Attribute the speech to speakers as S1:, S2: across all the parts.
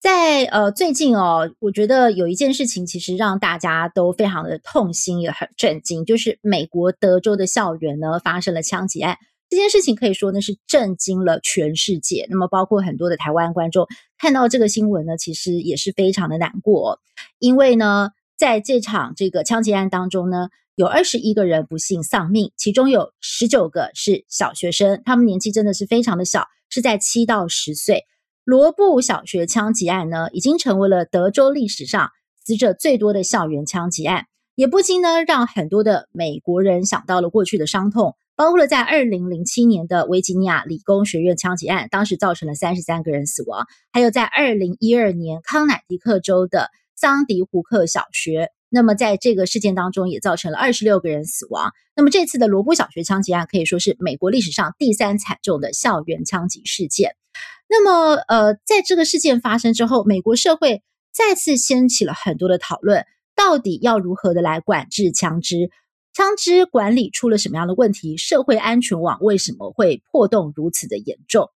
S1: 在呃最近哦，我觉得有一件事情其实让大家都非常的痛心，也很震惊，就是美国德州的校园呢发生了枪击案。这件事情可以说呢是震惊了全世界。那么包括很多的台湾观众看到这个新闻呢，其实也是非常的难过，因为呢在这场这个枪击案当中呢，有二十一个人不幸丧命，其中有十九个是小学生，他们年纪真的是非常的小，是在七到十岁。罗布小学枪击案呢，已经成为了德州历史上死者最多的校园枪击案，也不禁呢让很多的美国人想到了过去的伤痛，包括了在二零零七年的维吉尼亚理工学院枪击案，当时造成了三十三个人死亡，还有在二零一二年康乃狄克州的桑迪胡克小学，那么在这个事件当中也造成了二十六个人死亡。那么这次的罗布小学枪击案可以说是美国历史上第三惨重的校园枪击事件。那么，呃，在这个事件发生之后，美国社会再次掀起了很多的讨论，到底要如何的来管制枪支？枪支管理出了什么样的问题？社会安全网为什么会破洞如此的严重？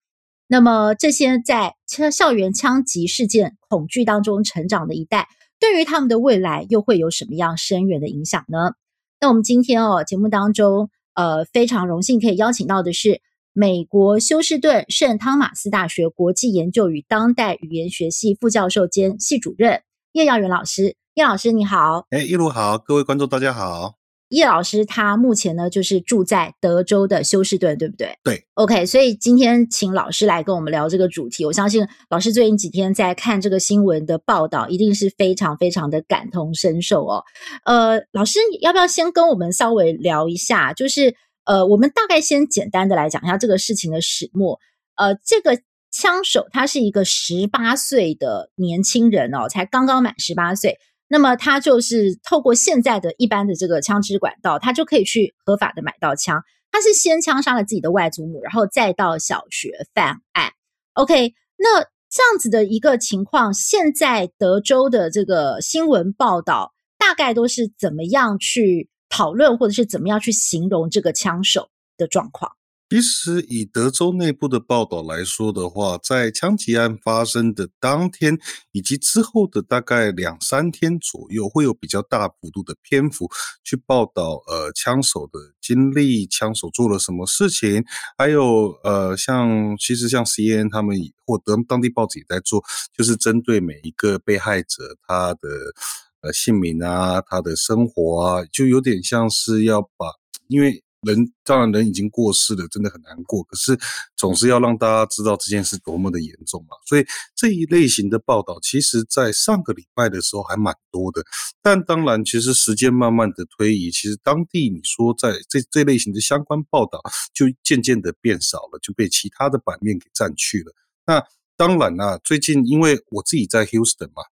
S1: 那么，这些在校园枪击事件恐惧当中成长的一代，对于他们的未来又会有什么样深远的影响呢？那我们今天哦，节目当中，呃，非常荣幸可以邀请到的是。美国休斯顿圣汤马斯大学国际研究与当代语言学系副教授兼系主任叶耀元老师，叶老师你好，
S2: 哎，一路好，各位观众大家好。
S1: 叶老师他目前呢就是住在德州的休斯顿，对不对？
S2: 对
S1: ，OK，所以今天请老师来跟我们聊这个主题，我相信老师最近几天在看这个新闻的报道，一定是非常非常的感同身受哦。呃，老师要不要先跟我们稍微聊一下，就是？呃，我们大概先简单的来讲一下这个事情的始末。呃，这个枪手他是一个十八岁的年轻人哦，才刚刚满十八岁。那么他就是透过现在的一般的这个枪支管道，他就可以去合法的买到枪。他是先枪杀了自己的外祖母，然后再到小学犯案。OK，那这样子的一个情况，现在德州的这个新闻报道大概都是怎么样去？讨论或者是怎么样去形容这个枪手的状况？
S2: 其实以德州内部的报道来说的话，在枪击案发生的当天以及之后的大概两三天左右，会有比较大幅度的篇幅去报道呃枪手的经历，枪手做了什么事情，还有呃像其实像 CNN 他们或者当地报纸也在做，就是针对每一个被害者他的。呃，姓名啊，他的生活啊，就有点像是要把，因为人当然人已经过世了，真的很难过。可是总是要让大家知道这件事多么的严重嘛。所以这一类型的报道，其实在上个礼拜的时候还蛮多的。但当然，其实时间慢慢的推移，其实当地你说在这这类型的相关报道就渐渐的变少了，就被其他的版面给占去了。那当然啦，最近因为我自己在 Houston 嘛。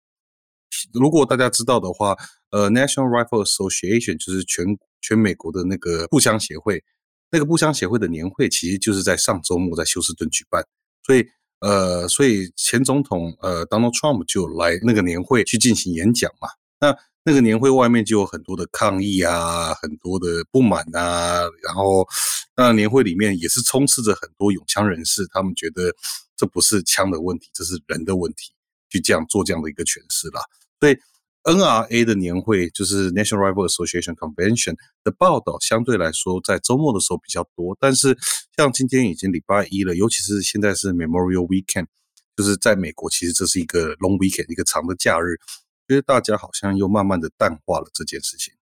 S2: 如果大家知道的话，呃，National Rifle Association 就是全全美国的那个步枪协会，那个步枪协会的年会其实就是在上周末在休斯顿举办，所以呃，所以前总统呃 Donald Trump 就来那个年会去进行演讲嘛。那那个年会外面就有很多的抗议啊，很多的不满啊，然后那年会里面也是充斥着很多拥枪人士，他们觉得这不是枪的问题，这是人的问题，去这样做这样的一个诠释啦。所以 NRA 的年会就是 National Rifle Association Convention 的报道，相对来说在周末的时候比较多。但是像今天已经礼拜一了，尤其是现在是 Memorial Weekend，就是在美国其实这是一个 Long Weekend，一个长的假日，觉得大家好像又慢慢的淡化了这件事情。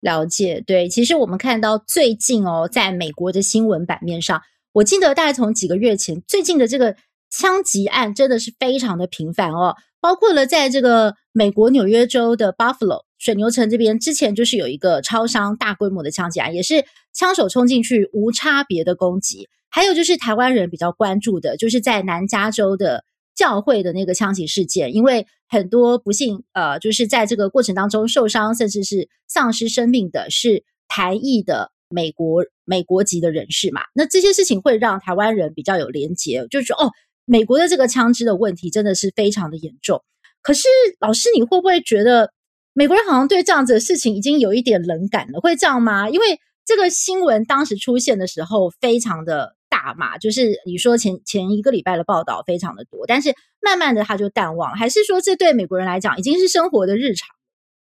S1: 了解，对，其实我们看到最近哦，在美国的新闻版面上，我记得大概从几个月前，最近的这个枪击案真的是非常的频繁哦。包括了在这个美国纽约州的 Buffalo 水牛城这边，之前就是有一个超商大规模的枪击案，也是枪手冲进去无差别的攻击。还有就是台湾人比较关注的，就是在南加州的教会的那个枪击事件，因为很多不幸呃，就是在这个过程当中受伤，甚至是丧失生命的是台裔的美国美国籍的人士嘛。那这些事情会让台湾人比较有连结，就是哦，美国的这个枪支的问题真的是非常的严重。可是老师，你会不会觉得美国人好像对这样子的事情已经有一点冷感了？会这样吗？因为这个新闻当时出现的时候非常的大嘛，就是你说前前一个礼拜的报道非常的多，但是慢慢的他就淡忘，还是说这对美国人来讲已经是生活的日常，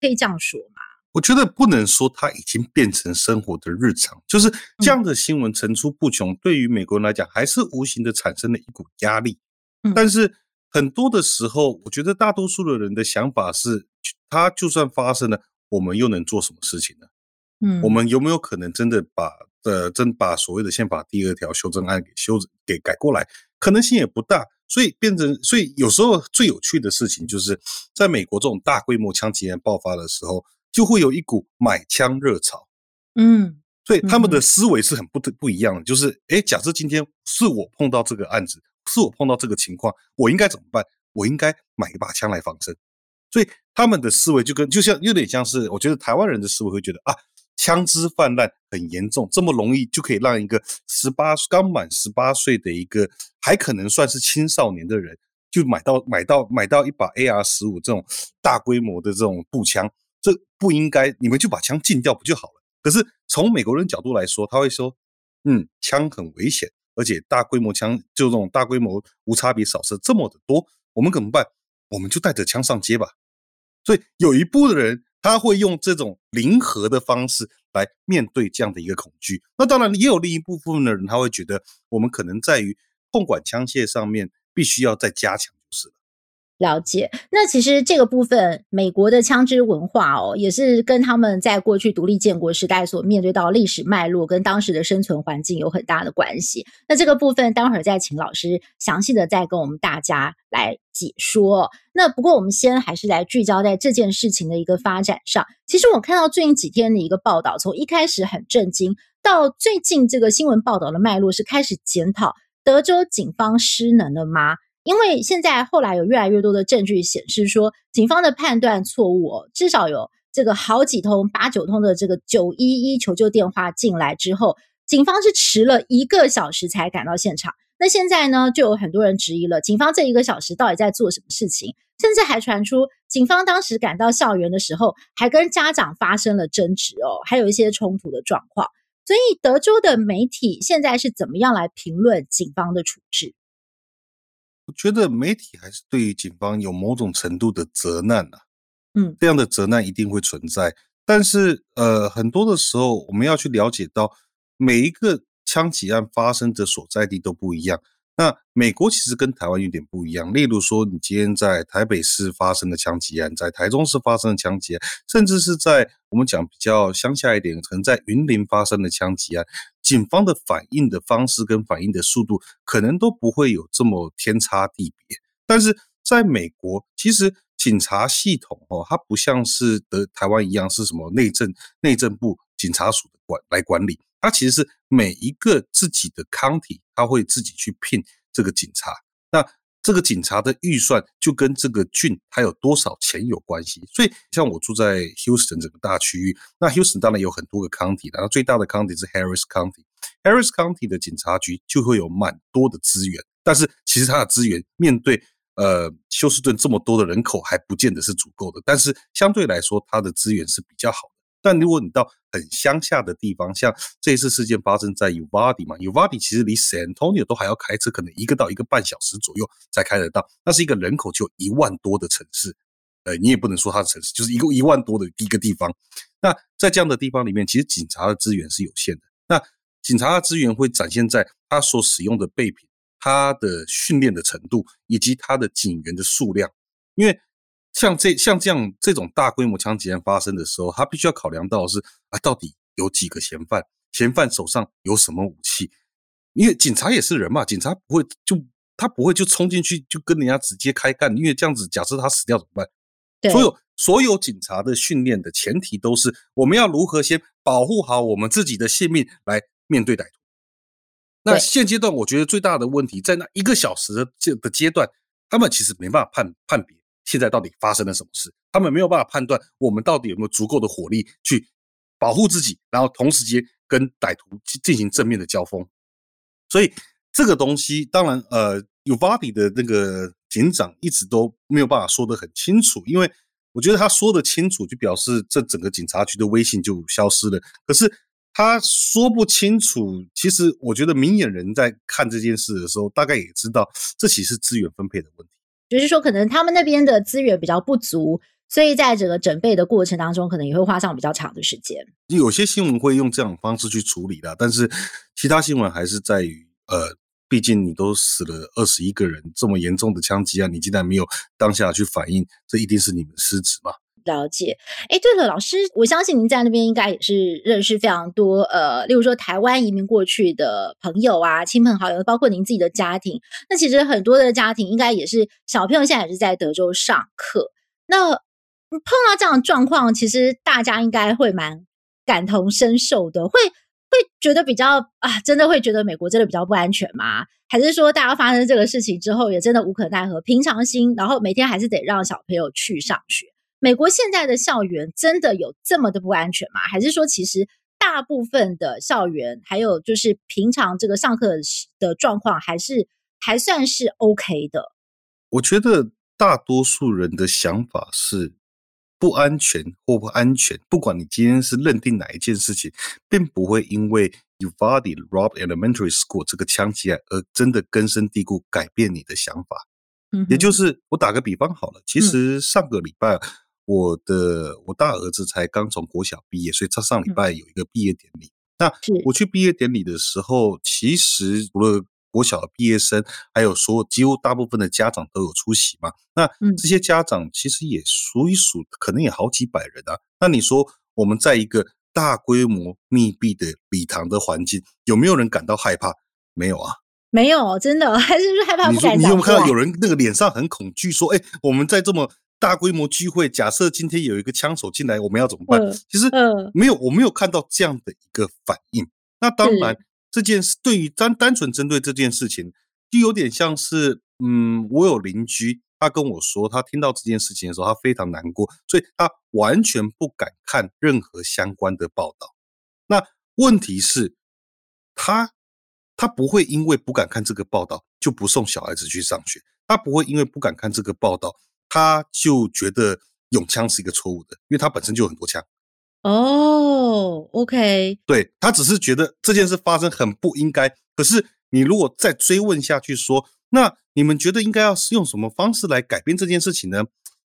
S1: 可以这样说吗？
S2: 我觉得不能说它已经变成生活的日常，就是这样的新闻层出不穷，嗯、对于美国人来讲还是无形的产生了一股压力。嗯、但是很多的时候，我觉得大多数的人的想法是，它就算发生了，我们又能做什么事情呢？嗯，我们有没有可能真的把呃真把所谓的宪法第二条修正案给修给改过来？可能性也不大，所以变成所以有时候最有趣的事情就是，在美国这种大规模枪击案爆发的时候，就会有一股买枪热潮。嗯，所以他们的思维是很不不一样的，就是诶，假设今天是我碰到这个案子，是我碰到这个情况，我应该怎么办？我应该买一把枪来防身。所以他们的思维就跟就像有点像是，我觉得台湾人的思维会觉得啊。枪支泛滥很严重，这么容易就可以让一个十八刚满十八岁的一个还可能算是青少年的人，就买到买到买到一把 AR 十五这种大规模的这种步枪，这不应该，你们就把枪禁掉不就好了？可是从美国人角度来说，他会说，嗯，枪很危险，而且大规模枪就这种大规模无差别扫射这么的多，我们怎么办？我们就带着枪上街吧。所以有一部分人。他会用这种零和的方式来面对这样的一个恐惧。那当然，也有另一部分的人，他会觉得我们可能在于控管枪械上面必须要再加强，就是。了
S1: 解，那其实这个部分，美国的枪支文化哦，也是跟他们在过去独立建国时代所面对到历史脉络跟当时的生存环境有很大的关系。那这个部分，待会儿再请老师详细的再跟我们大家来解说。那不过我们先还是来聚焦在这件事情的一个发展上。其实我看到最近几天的一个报道，从一开始很震惊，到最近这个新闻报道的脉络是开始检讨德州警方失能了吗？因为现在后来有越来越多的证据显示说，警方的判断错误，至少有这个好几通、八九通的这个九一一求救电话进来之后，警方是迟了一个小时才赶到现场。那现在呢，就有很多人质疑了，警方这一个小时到底在做什么事情？甚至还传出警方当时赶到校园的时候，还跟家长发生了争执哦，还有一些冲突的状况。所以德州的媒体现在是怎么样来评论警方的处置？
S2: 我觉得媒体还是对于警方有某种程度的责难呐，嗯，这样的责难一定会存在。但是，呃，很多的时候我们要去了解到，每一个枪击案发生的所在地都不一样。那美国其实跟台湾有点不一样。例如说，你今天在台北市发生的枪击案，在台中市发生的枪击案，甚至是在我们讲比较乡下一点，可能在云林发生的枪击案。警方的反应的方式跟反应的速度，可能都不会有这么天差地别。但是在美国，其实警察系统哦，它不像是的台湾一样是什么内政内政部警察署的管来管理，它其实是每一个自己的 county，它会自己去聘这个警察。那这个警察的预算就跟这个郡它有多少钱有关系，所以像我住在 Houston 这个大区域，那 Houston 当然有很多个 county，然后最大的 county 是 Harris County，Harris County 的警察局就会有蛮多的资源，但是其实它的资源面对呃休斯顿这么多的人口还不见得是足够的，但是相对来说它的资源是比较好。但如果你到很乡下的地方，像这次事件发生在 Uvalde 嘛，Uvalde 其实离 San Antonio 都还要开车，可能一个到一个半小时左右才开得到。那是一个人口就一万多的城市，呃，你也不能说它的城市，就是一个一万多的一个地方。那在这样的地方里面，其实警察的资源是有限的。那警察的资源会展现在他所使用的备品、他的训练的程度以及他的警员的数量，因为。像这像这样这种大规模枪击案发生的时候，他必须要考量到的是啊，到底有几个嫌犯？嫌犯手上有什么武器？因为警察也是人嘛，警察不会就他不会就冲进去就跟人家直接开干，因为这样子假设他死掉怎么办？对，所有所有警察的训练的前提都是我们要如何先保护好我们自己的性命来面对歹徒。那现阶段我觉得最大的问题在那一个小时的这的阶段。他们其实没办法判判别现在到底发生了什么事，他们没有办法判断我们到底有没有足够的火力去保护自己，然后同时间跟歹徒进行正面的交锋。所以这个东西，当然，呃，Uvalde 的那个警长一直都没有办法说得很清楚，因为我觉得他说得清楚，就表示这整个警察局的威信就消失了。可是他说不清楚，其实我觉得明眼人在看这件事的时候，大概也知道这其实是资源分配的问题。
S1: 就是说，可能他们那边的资源比较不足，所以在整个准备的过程当中，可能也会花上比较长的时间。
S2: 有些新闻会用这种方式去处理的，但是其他新闻还是在于，呃，毕竟你都死了二十一个人，这么严重的枪击案，你竟然没有当下去反应，这一定是你们失职嘛。
S1: 了解，哎，对了，老师，我相信您在那边应该也是认识非常多，呃，例如说台湾移民过去的朋友啊，亲朋好友，包括您自己的家庭。那其实很多的家庭应该也是小朋友现在也是在德州上课。那碰到这样的状况，其实大家应该会蛮感同身受的，会会觉得比较啊，真的会觉得美国真的比较不安全吗？还是说大家发生这个事情之后，也真的无可奈何，平常心，然后每天还是得让小朋友去上学？美国现在的校园真的有这么的不安全吗？还是说，其实大部分的校园，还有就是平常这个上课的状况，还是还算是 OK 的？
S2: 我觉得大多数人的想法是不安全或不安全，不管你今天是认定哪一件事情，并不会因为 Uvalde Robb Elementary School 这个枪击案而真的根深蒂固改变你的想法。嗯，也就是我打个比方好了，其实上个礼拜。我的我大儿子才刚从国小毕业，所以他上礼拜有一个毕业典礼。嗯、那我去毕业典礼的时候，其实除了国小的毕业生，还有所有几乎大部分的家长都有出席嘛。那这些家长其实也数一数，可能也好几百人啊。那你说我们在一个大规模密闭的礼堂的环境，有没有人感到害怕？没有啊，没有，真的 还是害怕不敢。你说你有没有看到有人那个脸上很恐惧，说：“哎，我们在这么。”大规模聚会，假设今天有一个枪手进来，我们要怎么办？其实没有，我没有看到这样的一个反应。那当然，这件事对于单单纯针对这件事情，就有点像是，嗯，我有邻居，他跟我说，他听到这件事情的时候，他非常难过，所以他完全不敢看任何相关的报道。那问题是，他他不会因为不敢看这个报道就不送小孩子去上学，他不会因为不敢看这个报道。他就觉得用枪是一个错误的，因为他本身就有很多枪。
S1: 哦，OK，
S2: 对，他只是觉得这件事发生很不应该。可是你如果再追问下去说，那你们觉得应该要是用什么方式来改变这件事情呢？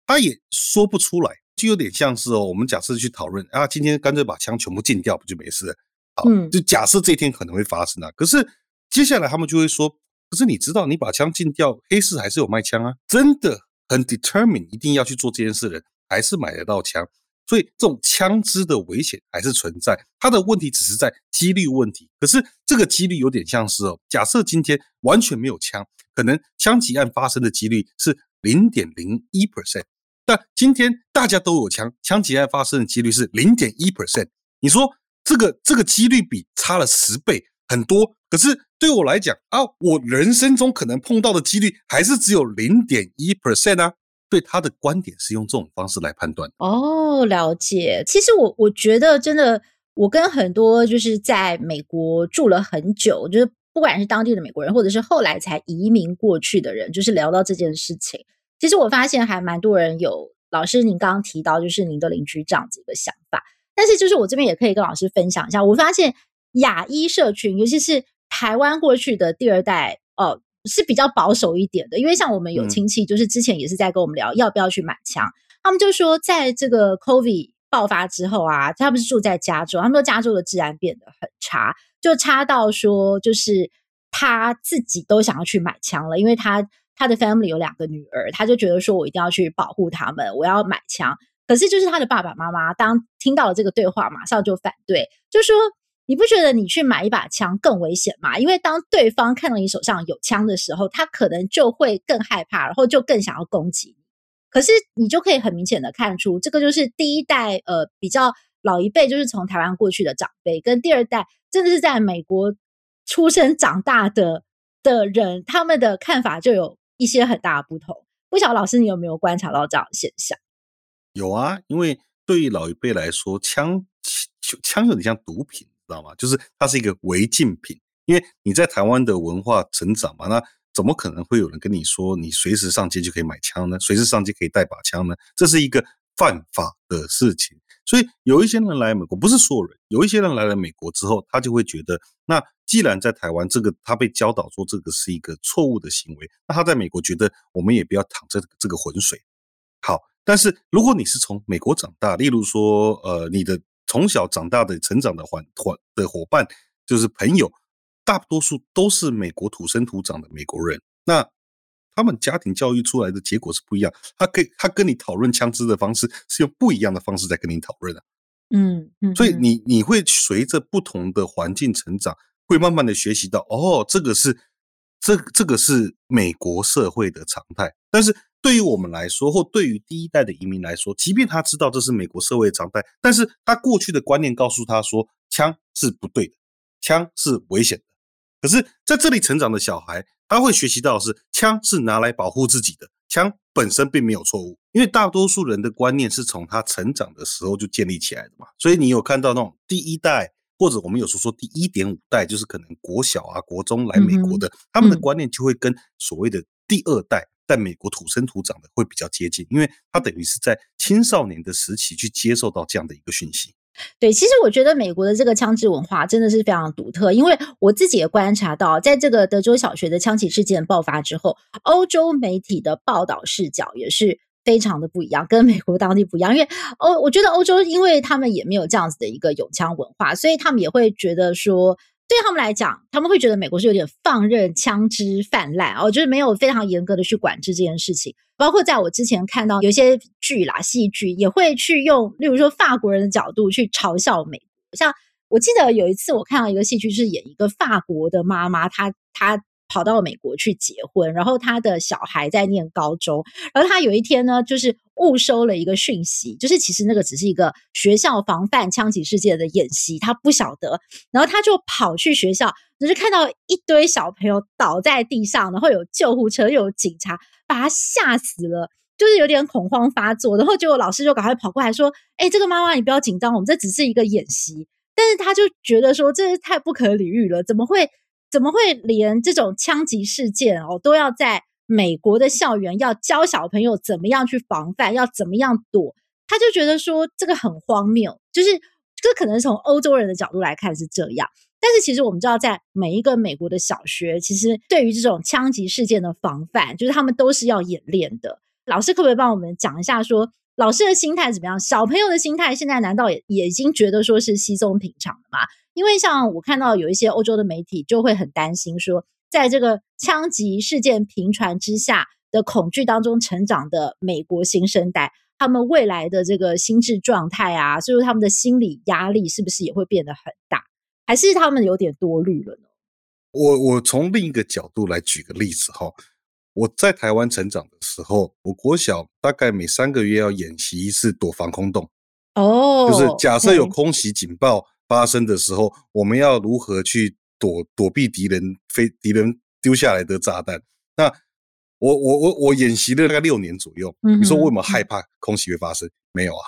S2: 他也说不出来，就有点像是哦，我们假设去讨论啊，今天干脆把枪全部禁掉，不就没事了？好，嗯，就假设这一天可能会发生啊。可是接下来他们就会说，可是你知道，你把枪禁掉，黑市还是有卖枪啊，真的。很 determined 一定要去做这件事的人，还是买得到枪，所以这种枪支的危险还是存在。它的问题只是在几率问题，可是这个几率有点像是哦，假设今天完全没有枪，可能枪击案发生的几率是零点零一 percent，但今天大家都有枪，枪击案发生的几率是零点一 percent。你说这个这个几率比差了十倍。很多，可是对我来讲啊，我人生中可能碰到的几率还是只有零点一 percent 啊。对他的观点是用这种方式来判断。
S1: 哦，了解。其实我我觉得真的，我跟很多就是在美国住了很久，就是不管是当地的美国人，或者是后来才移民过去的人，就是聊到这件事情，其实我发现还蛮多人有老师您刚刚提到，就是您的邻居这样子一个想法。但是就是我这边也可以跟老师分享一下，我发现。亚裔社群，尤其是台湾过去的第二代，哦，是比较保守一点的。因为像我们有亲戚，就是之前也是在跟我们聊要不要去买枪，嗯、他们就说，在这个 COVID 爆发之后啊，他们是住在加州，他们说加州的治安变得很差，就差到说，就是他自己都想要去买枪了，因为他他的 family 有两个女儿，他就觉得说我一定要去保护他们，我要买枪。可是就是他的爸爸妈妈当听到了这个对话，马上就反对，就说。你不觉得你去买一把枪更危险吗？因为当对方看到你手上有枪的时候，他可能就会更害怕，然后就更想要攻击你。可是你就可以很明显的看出，这个就是第一代呃比较老一辈，就是从台湾过去的长辈，跟第二代真的是在美国出生长大的的人，他们的看法就有一些很大的不同。不晓得老师你有没有观察到这样的现象？
S2: 有啊，因为对于老一辈来说，枪枪有点像毒品，知道吗？就是它是一个违禁品。因为你在台湾的文化成长嘛，那怎么可能会有人跟你说你随时上街就可以买枪呢？随时上街可以带把枪呢？这是一个犯法的事情。所以有一些人来美国，不是所有人，有一些人来了美国之后，他就会觉得，那既然在台湾这个他被教导说这个是一个错误的行为，那他在美国觉得我们也不要淌这这个浑水。好，但是如果你是从美国长大，例如说，呃，你的从小长大的成长的环环的伙伴，就是朋友，大多数都是美国土生土长的美国人，那。他们家庭教育出来的结果是不一样，他可以他跟你讨论枪支的方式是用不一样的方式在跟你讨论的，
S1: 嗯，嗯，
S2: 所以你你会随着不同的环境成长，会慢慢的学习到，哦，这个是这这个是美国社会的常态。但是对于我们来说，或对于第一代的移民来说，即便他知道这是美国社会的常态，但是他过去的观念告诉他说，枪是不对的，枪是危险的。可是在这里成长的小孩。他会学习到的是，枪是拿来保护自己的，枪本身并没有错误，因为大多数人的观念是从他成长的时候就建立起来的嘛。所以你有看到那种第一代，或者我们有时候说第一点五代，就是可能国小啊、国中来美国的，他们的观念就会跟所谓的第二代在美国土生土长的会比较接近，因为他等于是在青少年的时期去接受到这样的一个讯息。
S1: 对，其实我觉得美国的这个枪支文化真的是非常独特，因为我自己也观察到，在这个德州小学的枪击事件爆发之后，欧洲媒体的报道视角也是非常的不一样，跟美国当地不一样。因为欧，我觉得欧洲因为他们也没有这样子的一个有枪文化，所以他们也会觉得说。对他们来讲，他们会觉得美国是有点放任枪支泛滥哦，就是没有非常严格的去管制这件事情。包括在我之前看到有些剧啦、戏剧，也会去用，例如说法国人的角度去嘲笑美国。像我记得有一次我看到一个戏剧，是演一个法国的妈妈，她她。跑到美国去结婚，然后他的小孩在念高中，然后他有一天呢，就是误收了一个讯息，就是其实那个只是一个学校防范枪击事件的演习，他不晓得，然后他就跑去学校，就是看到一堆小朋友倒在地上，然后有救护车，又有警察，把他吓死了，就是有点恐慌发作，然后结果老师就赶快跑过来说：“哎，这个妈妈你不要紧张，我们这只是一个演习。”但是他就觉得说这是太不可理喻了，怎么会？怎么会连这种枪击事件哦，都要在美国的校园要教小朋友怎么样去防范，要怎么样躲？他就觉得说这个很荒谬，就是这可能从欧洲人的角度来看是这样，但是其实我们知道，在每一个美国的小学，其实对于这种枪击事件的防范，就是他们都是要演练的。老师可不可以帮我们讲一下说，老师的心态怎么样？小朋友的心态现在难道也也已经觉得说是稀松平常的吗？因为像我看到有一些欧洲的媒体就会很担心说，在这个枪击事件频传之下的恐惧当中成长的美国新生代，他们未来的这个心智状态啊，就是他们的心理压力是不是也会变得很大？还是他们有点多虑了呢？
S2: 我我从另一个角度来举个例子哈，我在台湾成长的时候，我国小大概每三个月要演习一次躲防空洞，
S1: 哦，
S2: 就是假设有空袭警报。发生的时候，我们要如何去躲躲避敌人飞敌人丢下来的炸弹？那我我我我演习了大概六年左右。你说我有没有害怕空袭会发生？没有啊，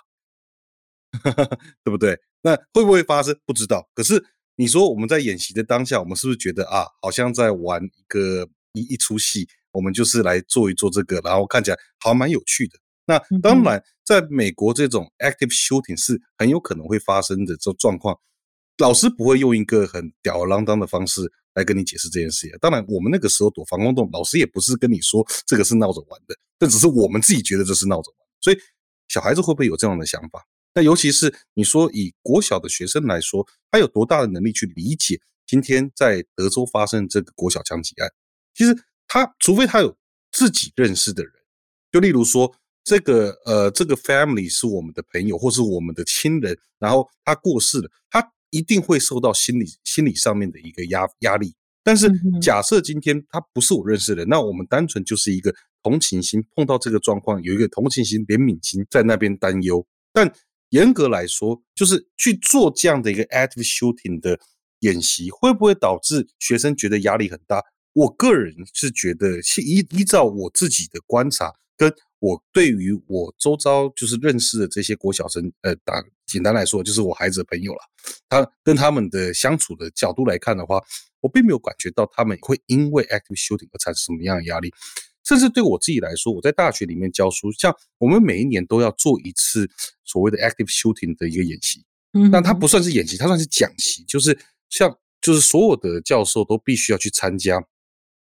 S2: 对不对？那会不会发生？不知道。可是你说我们在演习的当下，我们是不是觉得啊，好像在玩一个一一出戏？我们就是来做一做这个，然后看起来好像蛮有趣的。那当然，在美国这种 active shooting 是很有可能会发生的这种状况。老师不会用一个很吊儿郎当的方式来跟你解释这件事情。当然，我们那个时候躲防空洞，老师也不是跟你说这个是闹着玩的，这只是我们自己觉得这是闹着玩。所以，小孩子会不会有这样的想法？那尤其是你说以国小的学生来说，他有多大的能力去理解今天在德州发生这个国小枪击案？其实他除非他有自己认识的人，就例如说这个呃这个 family 是我们的朋友或是我们的亲人，然后他过世了，他。一定会受到心理心理上面的一个压压力，但是假设今天他不是我认识的人，那我们单纯就是一个同情心，碰到这个状况有一个同情心、怜悯心在那边担忧。但严格来说，就是去做这样的一个 active shooting 的演习，会不会导致学生觉得压力很大？我个人是觉得，依依照我自己的观察，跟我对于我周遭就是认识的这些国小生，呃，打简单来说，就是我孩子的朋友了。他跟他们的相处的角度来看的话，我并没有感觉到他们会因为 active shooting 而产生什么样的压力。甚至对我自己来说，我在大学里面教书，像我们每一年都要做一次所谓的 active shooting 的一个演习。嗯，但它不算是演习，它算是讲习，就是像就是所有的教授都必须要去参加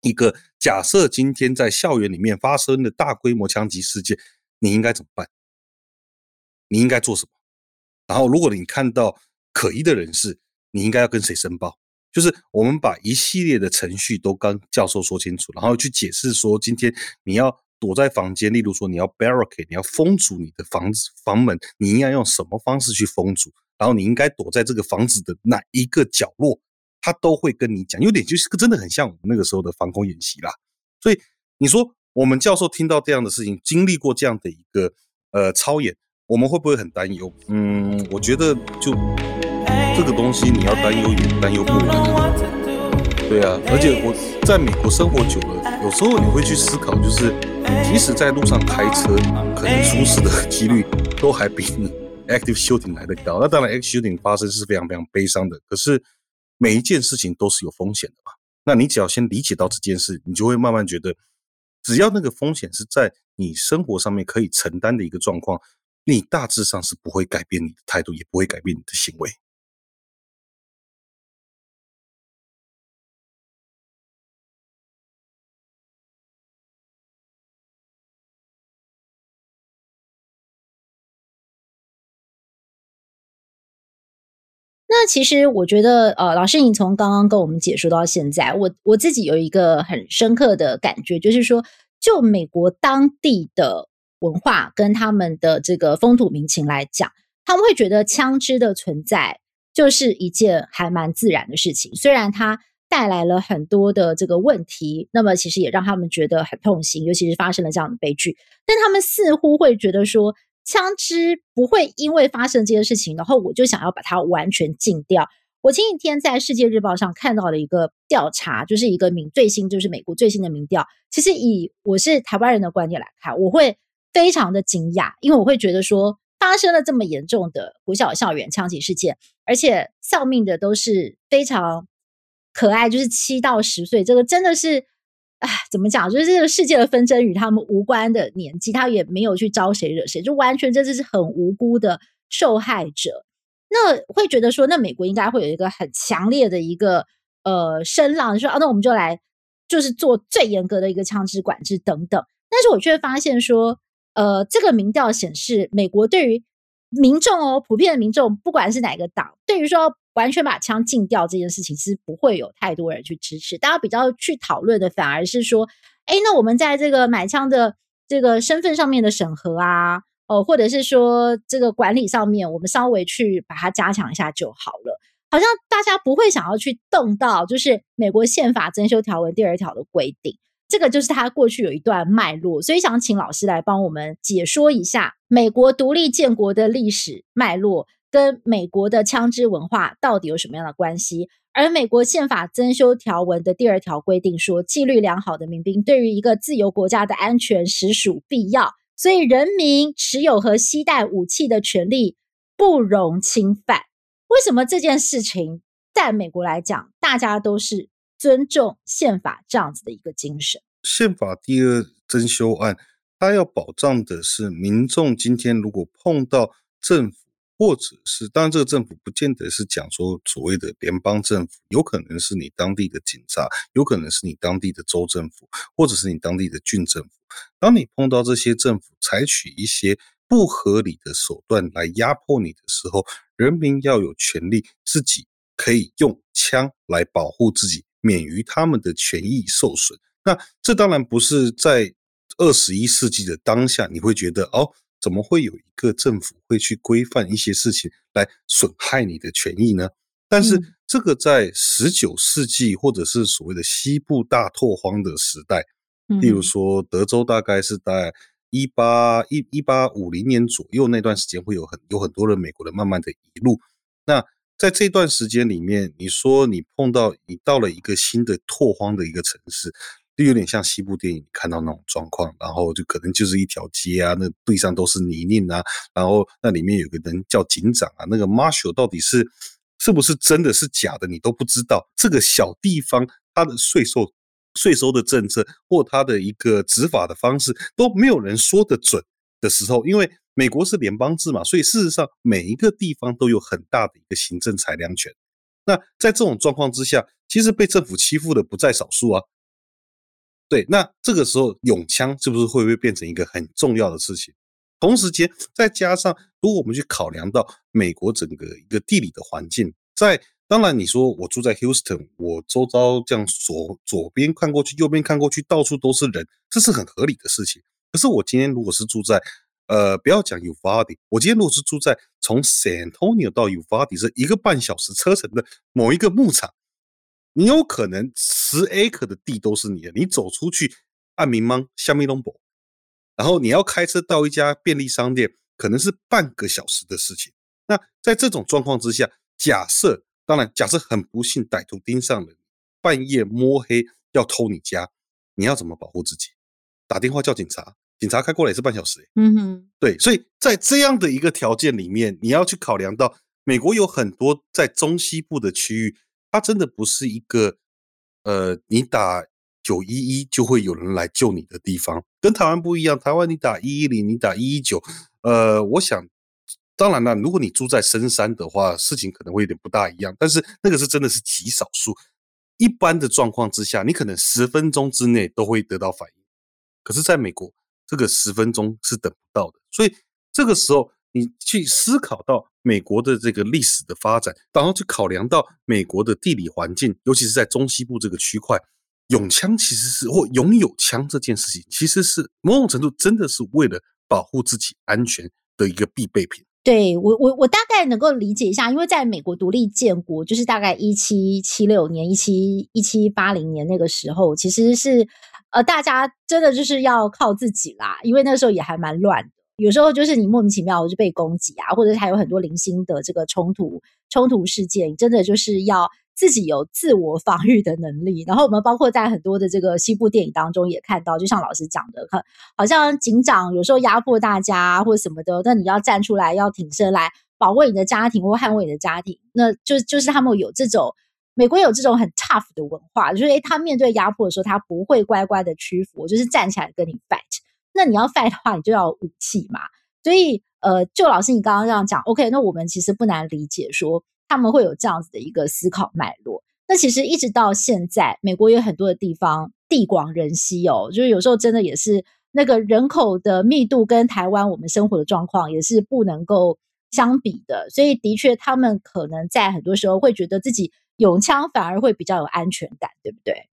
S2: 一个假设今天在校园里面发生的大规模枪击事件，你应该怎么办？你应该做什么？然后如果你看到可疑的人士，你应该要跟谁申报？就是我们把一系列的程序都跟教授说清楚，然后去解释说，今天你要躲在房间，例如说你要 barricade，你要封住你的房子房门，你应该用什么方式去封住？然后你应该躲在这个房子的哪一个角落，他都会跟你讲，有点就是真的很像我们那个时候的防空演习啦。所以你说我们教授听到这样的事情，经历过这样的一个呃操演，我们会不会很担忧？嗯，我觉得就这个东西你要担忧也担忧不完。对啊，而且我在美国生活久了，有时候你会去思考，就是即使在路上开车，可能出事的几率都还比你。Active shooting 来得高，那当然，active shooting 发生是非常非常悲伤的。可是每一件事情都是有风险的嘛。那你只要先理解到这件事，你就会慢慢觉得，只要那个风险是在你生活上面可以承担的一个状况，你大致上是不会改变你的态度，也不会改变你的行为。
S1: 那其实我觉得，呃，老师，你从刚刚跟我们解说到现在，我我自己有一个很深刻的感觉，就是说，就美国当地的文化跟他们的这个风土民情来讲，他们会觉得枪支的存在就是一件还蛮自然的事情，虽然它带来了很多的这个问题，那么其实也让他们觉得很痛心，尤其是发生了这样的悲剧，但他们似乎会觉得说。枪支不会因为发生这件事情，然后我就想要把它完全禁掉。我前几天在《世界日报》上看到了一个调查，就是一个民最新，就是美国最新的民调。其实以我是台湾人的观点来看，我会非常的惊讶，因为我会觉得说，发生了这么严重的国小校园枪击事件，而且丧命的都是非常可爱，就是七到十岁，这个真的是。哎，怎么讲？就是这个世界的纷争与他们无关的年纪，他也没有去招谁惹谁，就完全这就是很无辜的受害者。那会觉得说，那美国应该会有一个很强烈的一个呃声浪，说啊，那我们就来就是做最严格的一个枪支管制等等。但是我却发现说，呃，这个民调显示，美国对于民众哦，普遍的民众，不管是哪个党，对于说。完全把枪禁掉这件事情，其实不会有太多人去支持。大家比较去讨论的，反而是说，哎，那我们在这个买枪的这个身份上面的审核啊，哦，或者是说这个管理上面，我们稍微去把它加强一下就好了。好像大家不会想要去动到，就是美国宪法增修条文第二条的规定。这个就是它过去有一段脉络，所以想请老师来帮我们解说一下美国独立建国的历史脉络。跟美国的枪支文化到底有什么样的关系？而美国宪法增修条文的第二条规定说，纪律良好的民兵对于一个自由国家的安全实属必要，所以人民持有和携带武器的权利不容侵犯。为什么这件事情在美国来讲，大家都是尊重宪法这样子的一个精神？
S2: 宪法第二增修案，它要保障的是民众今天如果碰到政府。或者是，当然，这个政府不见得是讲说所谓的联邦政府，有可能是你当地的警察，有可能是你当地的州政府，或者是你当地的郡政府。当你碰到这些政府采取一些不合理的手段来压迫你的时候，人民要有权利自己可以用枪来保护自己，免于他们的权益受损。那这当然不是在二十一世纪的当下，你会觉得哦。怎么会有一个政府会去规范一些事情来损害你的权益呢？但是这个在十九世纪或者是所谓的西部大拓荒的时代，例如说德州，大概是在一八一一八五零年左右那段时间，会有很有很多的美国人慢慢的移入。那在这段时间里面，你说你碰到你到了一个新的拓荒的一个城市，就有点像西部电影看到那种状况，然后就可能就是一条街啊，那地上都是泥泞啊，然后那里面有个人叫警长啊，那个 Marshall 到底是是不是真的是假的，你都不知道。这个小地方它的税收税收的政策或它的一个执法的方式都没有人说得准的时候，因为美国是联邦制嘛，所以事实上每一个地方都有很大的一个行政裁量权。那在这种状况之下，其实被政府欺负的不在少数啊。对，那这个时候永枪是不是会不会变成一个很重要的事情？同时间再加上，如果我们去考量到美国整个一个地理的环境，在当然你说我住在 Houston，我周遭这样左左边看过去，右边看过去，到处都是人，这是很合理的事情。可是我今天如果是住在呃，不要讲 Uvalde，我今天如果是住在从 San Antonio 到 Uvalde 是一个半小时车程的某一个牧场。你有可能十 acre 的地都是你的，你走出去按民芒下面龙博，然后你要开车到一家便利商店，可能是半个小时的事情。那在这种状况之下，假设当然假设很不幸歹徒盯上了，半夜摸黑要偷你家，你要怎么保护自己？打电话叫警察，警察开过来也是半小时。嗯哼，对，所以在这样的一个条件里面，你要去考量到美国有很多在中西部的区域。它真的不是一个，呃，你打九一一就会有人来救你的地方，跟台湾不一样。台湾你打一一零，你打一一九，呃，我想，当然了，如果你住在深山的话，事情可能会有点不大一样。但是那个是真的是极少数，一般的状况之下，你可能十分钟之内都会得到反应。可是在美国，这个十分钟是等不到的，所以这个时候。你去思考到美国的这个历史的发展，然后去考量到美国的地理环境，尤其是在中西部这个区块，拥枪其实是或拥有枪这件事情，其实是某种程度真的是为了保护自己安全的一个必备品。
S1: 对，我，我我大概能够理解一下，因为在美国独立建国，就是大概一七七六年、一七一七八零年那个时候，其实是呃，大家真的就是要靠自己啦，因为那时候也还蛮乱的。有时候就是你莫名其妙就被攻击啊，或者还有很多零星的这个冲突冲突事件，真的就是要自己有自我防御的能力。然后我们包括在很多的这个西部电影当中也看到，就像老师讲的，好像警长有时候压迫大家或什么的，那你要站出来要挺身来保卫你的家庭或捍卫你的家庭，那就就是他们有这种美国有这种很 tough 的文化，就是诶他面对压迫的时候，他不会乖乖的屈服，就是站起来跟你 fight。那你要 fight 的话，你就要武器嘛。所以，呃，就老师你刚刚这样讲，OK，那我们其实不难理解说他们会有这样子的一个思考脉络。那其实一直到现在，美国有很多的地方地广人稀哦，就是有时候真的也是那个人口的密度跟台湾我们生活的状况也是不能够相比的。所以，的确，他们可能在很多时候会觉得自己有枪反而会比较有安全感，对不对？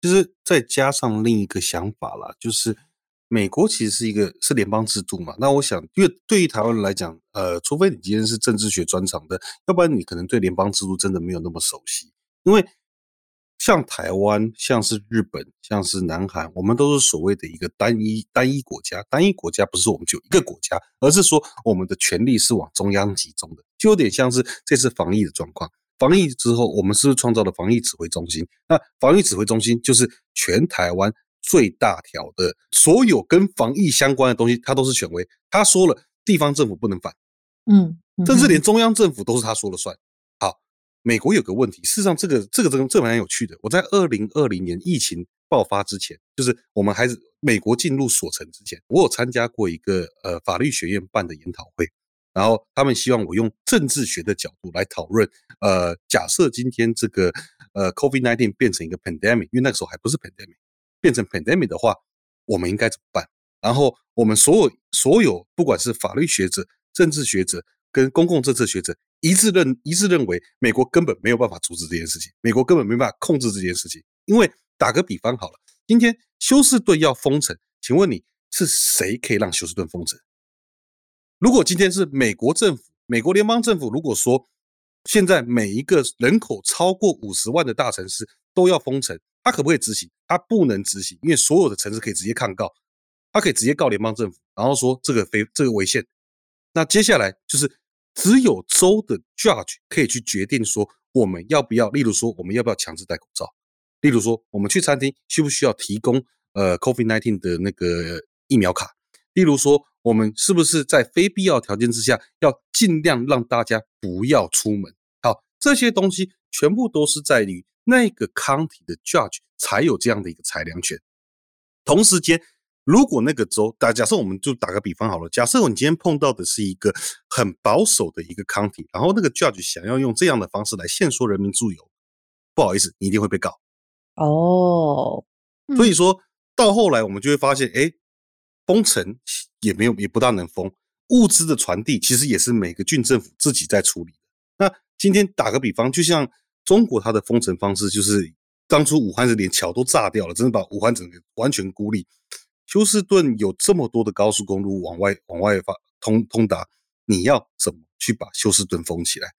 S2: 就是再加上另一个想法啦，就是。美国其实是一个是联邦制度嘛，那我想，因为对于台湾人来讲，呃，除非你今天是政治学专长的，要不然你可能对联邦制度真的没有那么熟悉。因为像台湾、像是日本、像是南韩，我们都是所谓的一个单一单一国家。单一国家不是我们就一个国家，而是说我们的权力是往中央集中的，就有点像是这次防疫的状况。防疫之后，我们是不是创造了防疫指挥中心？那防疫指挥中心就是全台湾。最大条的所有跟防疫相关的东西，他都是权威。他说了，地方政府不能反，嗯，甚至连中央政府都是他说了算。好，美国有个问题，事实上，这个这个这个这蛮有趣的。我在二零二零年疫情爆发之前，就是我们还是美国进入锁城之前，我有参加过一个呃法律学院办的研讨会，然后他们希望我用政治学的角度来讨论，呃，假设今天这个呃 COVID-19 变成一个 pandemic，因为那个时候还不是 pandemic。变成 pandemic 的话，我们应该怎么办？然后我们所有所有，不管是法律学者、政治学者跟公共政策学者，一致认一致认为，美国根本没有办法阻止这件事情，美国根本没办法控制这件事情。因为打个比方好了，今天休斯顿要封城，请问你是谁可以让休斯顿封城？如果今天是美国政府、美国联邦政府，如果说现在每一个人口超过五十万的大城市都要封城。他可不可以执行？他不能执行，因为所有的城市可以直接抗告，他可以直接告联邦政府，然后说这个非这个违宪。那接下来就是只有州的 judge 可以去决定说，我们要不要，例如说，我们要不要强制戴口罩？例如说，我们去餐厅需不需要提供呃 COVID-19 的那个疫苗卡？例如说，我们是不是在非必要条件之下，要尽量让大家不要出门？好，这些东西全部都是在于那个 county 的 judge 才有这样的一个裁量权。同时间，如果那个州，打假设我们就打个比方好了，假设我们今天碰到的是一个很保守的一个 county，然后那个 judge 想要用这样的方式来限缩人民自由，不好意思，你一定会被告。
S1: 哦，
S2: 所以说到后来，我们就会发现，哎。封城也没有，也不大能封。物资的传递其实也是每个郡政府自己在处理的。那今天打个比方，就像中国它的封城方式，就是当初武汉是连桥都炸掉了，真的把武汉整个完全孤立。休斯顿有这么多的高速公路往外往外发通通达，你要怎么去把休斯顿封起来？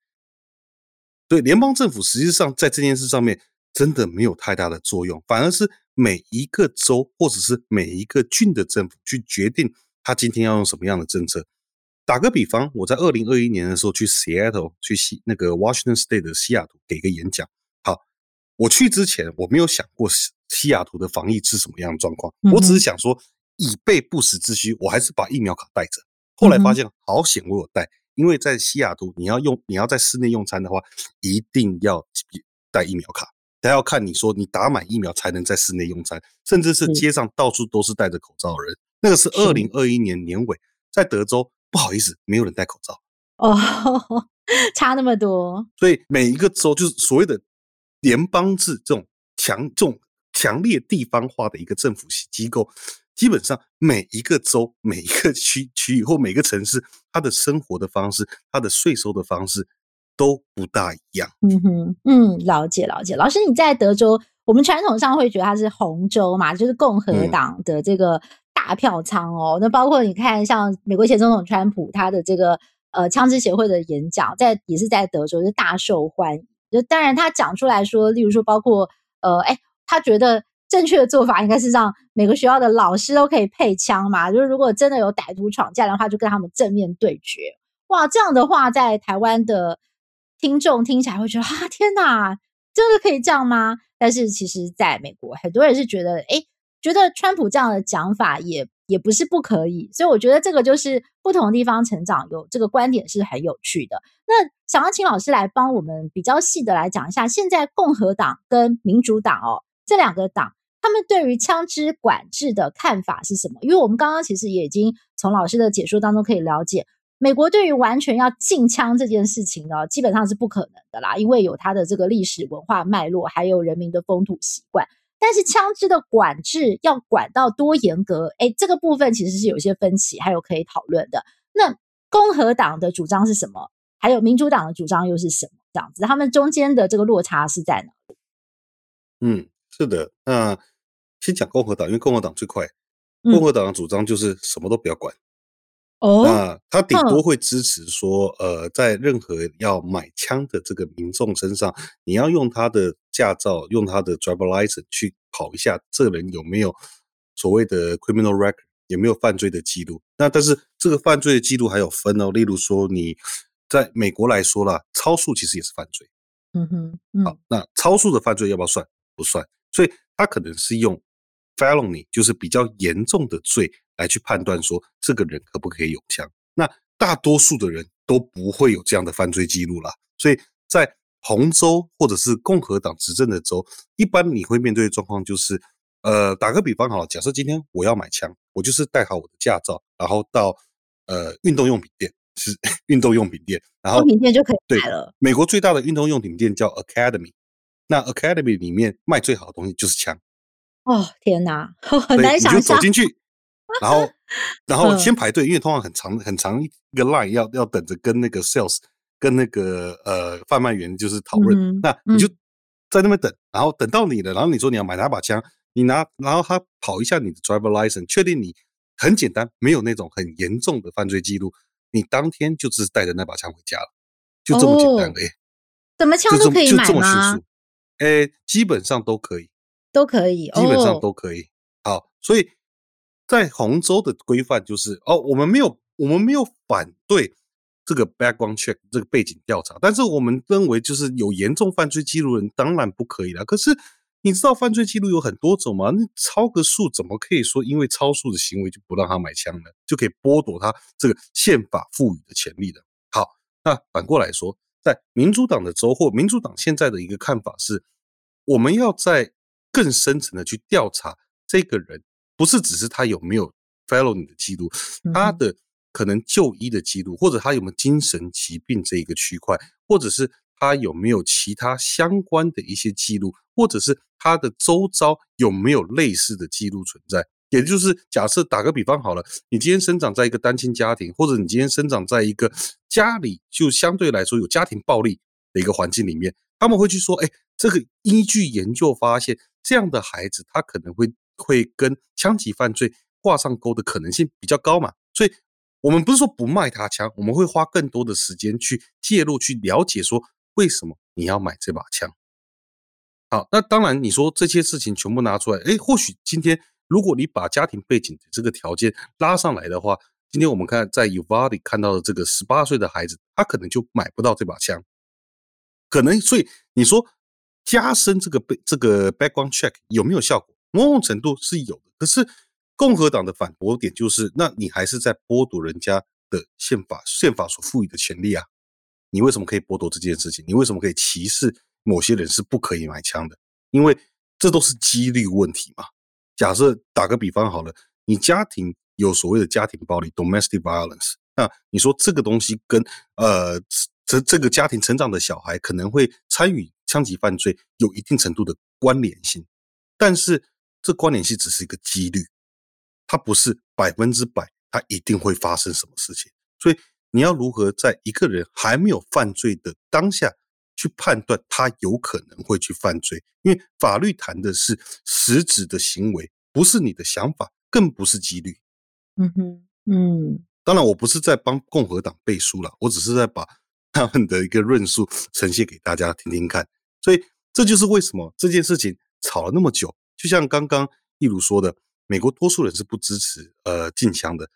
S2: 对，联邦政府实际上在这件事上面真的没有太大的作用，反而是。每一个州或者是每一个郡的政府去决定他今天要用什么样的政策。打个比方，我在二零二一年的时候去 Seattle 去西那个 Washington State 的西雅图给个演讲。好，我去之前我没有想过西雅图的防疫是什么样的状况，我只是想说以备不时之需，我还是把疫苗卡带着。后来发现好险我有带，因为在西雅图你要用你要在室内用餐的话，一定要带疫苗卡。还要看你说你打满疫苗才能在室内用餐，甚至是街上到处都是戴着口罩的人。那个是二零二一年年尾，在德州，不好意思，没有人戴口罩。
S1: 哦，差那么多。
S2: 所以每一个州就是所谓的联邦制这种强、这种强烈地方化的一个政府机构，基本上每一个州、每一个区区域或每个城市，它的生活的方式、它的税收的方式。都不大一样。
S1: 嗯哼，嗯，了解了解。老师，你在德州，我们传统上会觉得它是红州嘛，就是共和党的这个大票仓哦。那包括你看，像美国前总统川普他的这个呃枪支协会的演讲，在也是在德州是大受欢迎。就当然他讲出来说，例如说包括呃，哎，他觉得正确的做法应该是让每个学校的老师都可以配枪嘛，就是如果真的有歹徒闯进来的话，就跟他们正面对决。哇，这样的话在台湾的。听众听起来会觉得啊，天哪，真的可以这样吗？但是其实，在美国，很多人是觉得，诶，觉得川普这样的讲法也也不是不可以。所以我觉得这个就是不同地方成长有这个观点是很有趣的。那想要请老师来帮我们比较细的来讲一下，现在共和党跟民主党哦这两个党，他们对于枪支管制的看法是什么？因为我们刚刚其实也已经从老师的解说当中可以了解。美国对于完全要禁枪这件事情呢，基本上是不可能的啦，因为有它的这个历史文化脉络，还有人民的风土习惯。但是枪支的管制要管到多严格，哎，这个部分其实是有些分歧，还有可以讨论的。那共和党的主张是什么？还有民主党的主张又是什么？这样子，他们中间的这个落差是在哪里？
S2: 嗯，是的，那先讲共和党，因为共和党最快。共和党的主张就是什么都不要管。嗯哦，那他顶多会支持说，呃，在任何要买枪的这个民众身上，你要用他的驾照，用他的 driver license 去跑一下，这个人有没有所谓的 criminal record，有没有犯罪的记录？那但是这个犯罪的记录还有分哦，例如说你在美国来说啦，超速其实也是犯罪。
S1: 嗯哼，嗯
S2: 好，那超速的犯罪要不要算？不算，所以他可能是用 felony，就是比较严重的罪。来去判断说这个人可不可以有枪？那大多数的人都不会有这样的犯罪记录啦。所以在红州或者是共和党执政的州，一般你会面对的状况就是，呃，打个比方好了，假设今天我要买枪，我就是带好我的驾照，然后到呃运动用品店，是运动用品店，然后
S1: 用品店就可以买了。
S2: 美国最大的运动用品店叫 Academy，那 Academy 里面卖最好的东西就是枪。
S1: 哦，天哪，很难想象。
S2: 你就走进去。然后，然后先排队，因为通常很长很长一个 line 要要等着跟那个 sales 跟那个呃贩卖员就是讨论。嗯、那你就在那边等，然后等到你了，然后你说你要买哪把枪，你拿，然后他跑一下你的 driver license，确定你很简单，没有那种很严重的犯罪记录，你当天就只是带着那把枪回家了，就这么简单的。哎、哦，
S1: 什么枪都可以买吗？
S2: 就这么迅速？哎，基本上都可以，
S1: 都可以，
S2: 基本上都可以。哦、好，所以。在红州的规范就是哦，我们没有，我们没有反对这个 background check 这个背景调查，但是我们认为就是有严重犯罪记录人当然不可以了。可是你知道犯罪记录有很多种吗？那超个数怎么可以说因为超速的行为就不让他买枪呢？就可以剥夺他这个宪法赋予的权利的？好，那反过来说，在民主党的州或民主党现在的一个看法是，我们要在更深层的去调查这个人，不是只是他有没有 follow 你的记录，他的。可能就医的记录，或者他有没有精神疾病这一个区块，或者是他有没有其他相关的一些记录，或者是他的周遭有没有类似的记录存在。也就是假设打个比方好了，你今天生长在一个单亲家庭，或者你今天生长在一个家里就相对来说有家庭暴力的一个环境里面，他们会去说，哎，这个依据研究发现，这样的孩子他可能会会跟枪击犯罪挂上钩的可能性比较高嘛，所以。我们不是说不卖他枪，我们会花更多的时间去介入，去了解说为什么你要买这把枪。好，那当然你说这些事情全部拿出来，诶，或许今天如果你把家庭背景的这个条件拉上来的话，今天我们看在 Uvalde 看到的这个十八岁的孩子，他可能就买不到这把枪。可能所以你说加深这个背这个 background check 有没有效果？某种程度是有的，可是。共和党的反驳点就是，那你还是在剥夺人家的宪法宪法所赋予的权利啊！你为什么可以剥夺这件事情？你为什么可以歧视某些人是不可以买枪的？因为这都是几率问题嘛。假设打个比方好了，你家庭有所谓的家庭暴力 （domestic violence），那你说这个东西跟呃这这个家庭成长的小孩可能会参与枪击犯罪有一定程度的关联性，但是这关联性只是一个几率。它不是百分之百，它一定会发生什么事情。所以你要如何在一个人还没有犯罪的当下去判断他有可能会去犯罪？因为法律谈的是实质的行为，不是你的想法，更不是几率。
S1: 嗯哼，嗯。
S2: 当然，我不是在帮共和党背书了，我只是在把 他们的一个论述呈现给大家听听看。所以这就是为什么这件事情吵了那么久。就像刚刚一如说的。美国多数人是不支持呃禁枪的。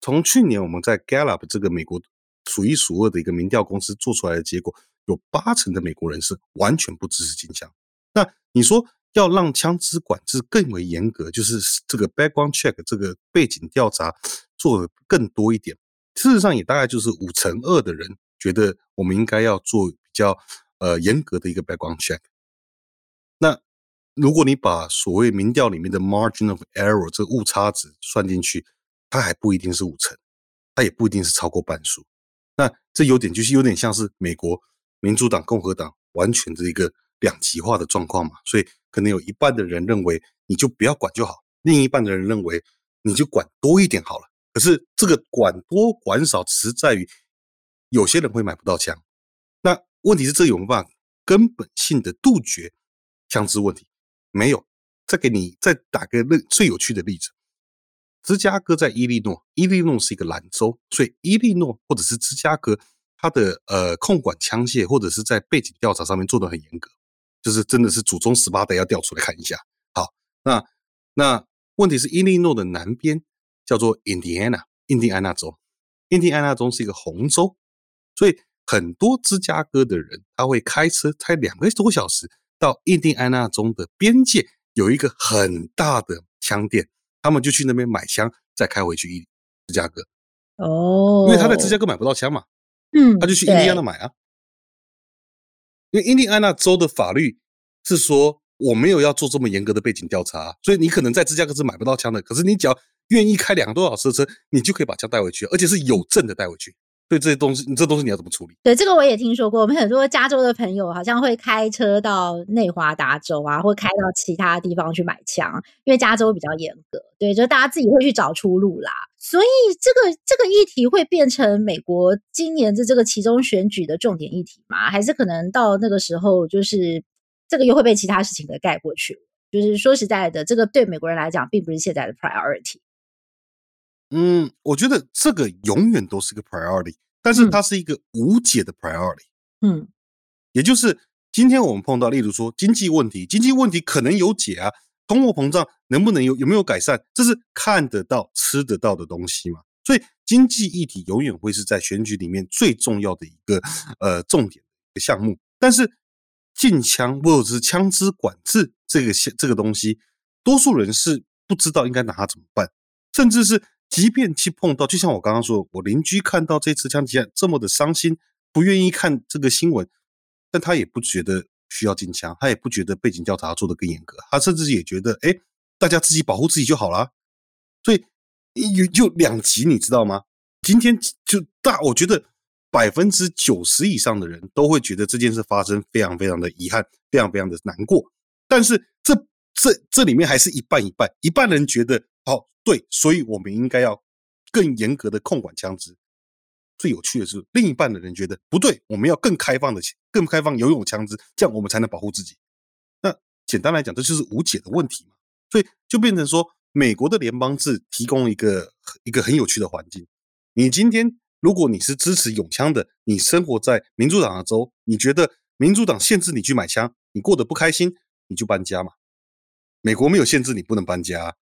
S2: 从去年我们在 Gallup 这个美国数一数二的一个民调公司做出来的结果，有八成的美国人是完全不支持禁枪。那你说要让枪支管制更为严格，就是这个 background check 这个背景调查做的更多一点。事实上也大概就是五成二的人觉得我们应该要做比较呃严格的一个 background check。如果你把所谓民调里面的 margin of error 这个误差值算进去，它还不一定是五成，它也不一定是超过半数。那这有点就是有点像是美国民主党、共和党完全的一个两极化的状况嘛。所以可能有一半的人认为你就不要管就好，另一半的人认为你就管多一点好了。可是这个管多管少只是在于有些人会买不到枪。那问题是这有没有办法根本性的杜绝枪支问题？没有，再给你再打个最最有趣的例子。芝加哥在伊利诺，伊利诺是一个蓝州，所以伊利诺或者是芝加哥，它的呃控管枪械或者是在背景调查上面做得很严格，就是真的是祖宗十八代要调出来看一下。好，那那问题是伊利诺的南边叫做印第安纳，印第安纳州，印第安纳州是一个红州，所以很多芝加哥的人他会开车开两个多小时。到印第安纳州的边界有一个很大的枪店，他们就去那边买枪，再开回去芝加哥。
S1: 哦，
S2: 因为他在芝加哥买不到枪嘛，
S1: 嗯，
S2: 他就去印第安纳买啊。因为印第安纳州的法律是说，我没有要做这么严格的背景调查，所以你可能在芝加哥是买不到枪的。可是你只要愿意开两个多小时的车，你就可以把枪带回去，而且是有证的带回去。对这些东西，你这东西你要怎么处理？
S1: 对这个我也听说过，我们很多加州的朋友好像会开车到内华达州啊，或开到其他地方去买枪，因为加州比较严格。对，就大家自己会去找出路啦。所以这个这个议题会变成美国今年的这个其中选举的重点议题吗？还是可能到那个时候，就是这个又会被其他事情给盖过去？就是说实在的，这个对美国人来讲，并不是现在的 priority。
S2: 嗯，我觉得这个永远都是个 priority，但是它是一个无解的 priority。
S1: 嗯，
S2: 也就是今天我们碰到，例如说经济问题，经济问题可能有解啊，通货膨胀能不能有有没有改善，这是看得到、吃得到的东西嘛。所以经济议题永远会是在选举里面最重要的一个呃重点的项目。但是禁枪或者是枪支管制这个这个东西，多数人是不知道应该拿它怎么办，甚至是即便去碰到，就像我刚刚说，我邻居看到这次枪击案这么的伤心，不愿意看这个新闻，但他也不觉得需要禁枪，他也不觉得背景调查做得更严格，他甚至也觉得，哎，大家自己保护自己就好了。所以有就两极，你知道吗？今天就大，我觉得百分之九十以上的人都会觉得这件事发生非常非常的遗憾，非常非常的难过。但是这这这里面还是一半一半，一半人觉得对，所以我们应该要更严格的控管枪支。最有趣的是，另一半的人觉得不对，我们要更开放的、更开放拥有枪支，这样我们才能保护自己。那简单来讲，这就是无解的问题嘛。所以就变成说，美国的联邦制提供一个一个很有趣的环境。你今天如果你是支持拥枪的，你生活在民主党的州，你觉得民主党限制你去买枪，你过得不开心，你就搬家嘛。美国没有限制你不能搬家，